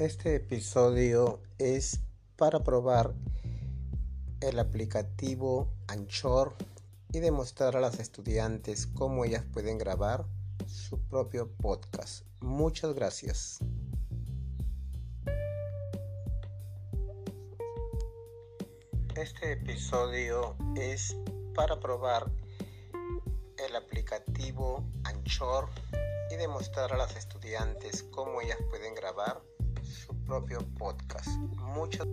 Este episodio es para probar el aplicativo Anchor y demostrar a las estudiantes cómo ellas pueden grabar su propio podcast. Muchas gracias. Este episodio es para probar el aplicativo Anchor y demostrar a las estudiantes cómo ellas pueden grabar propio podcast. Muchas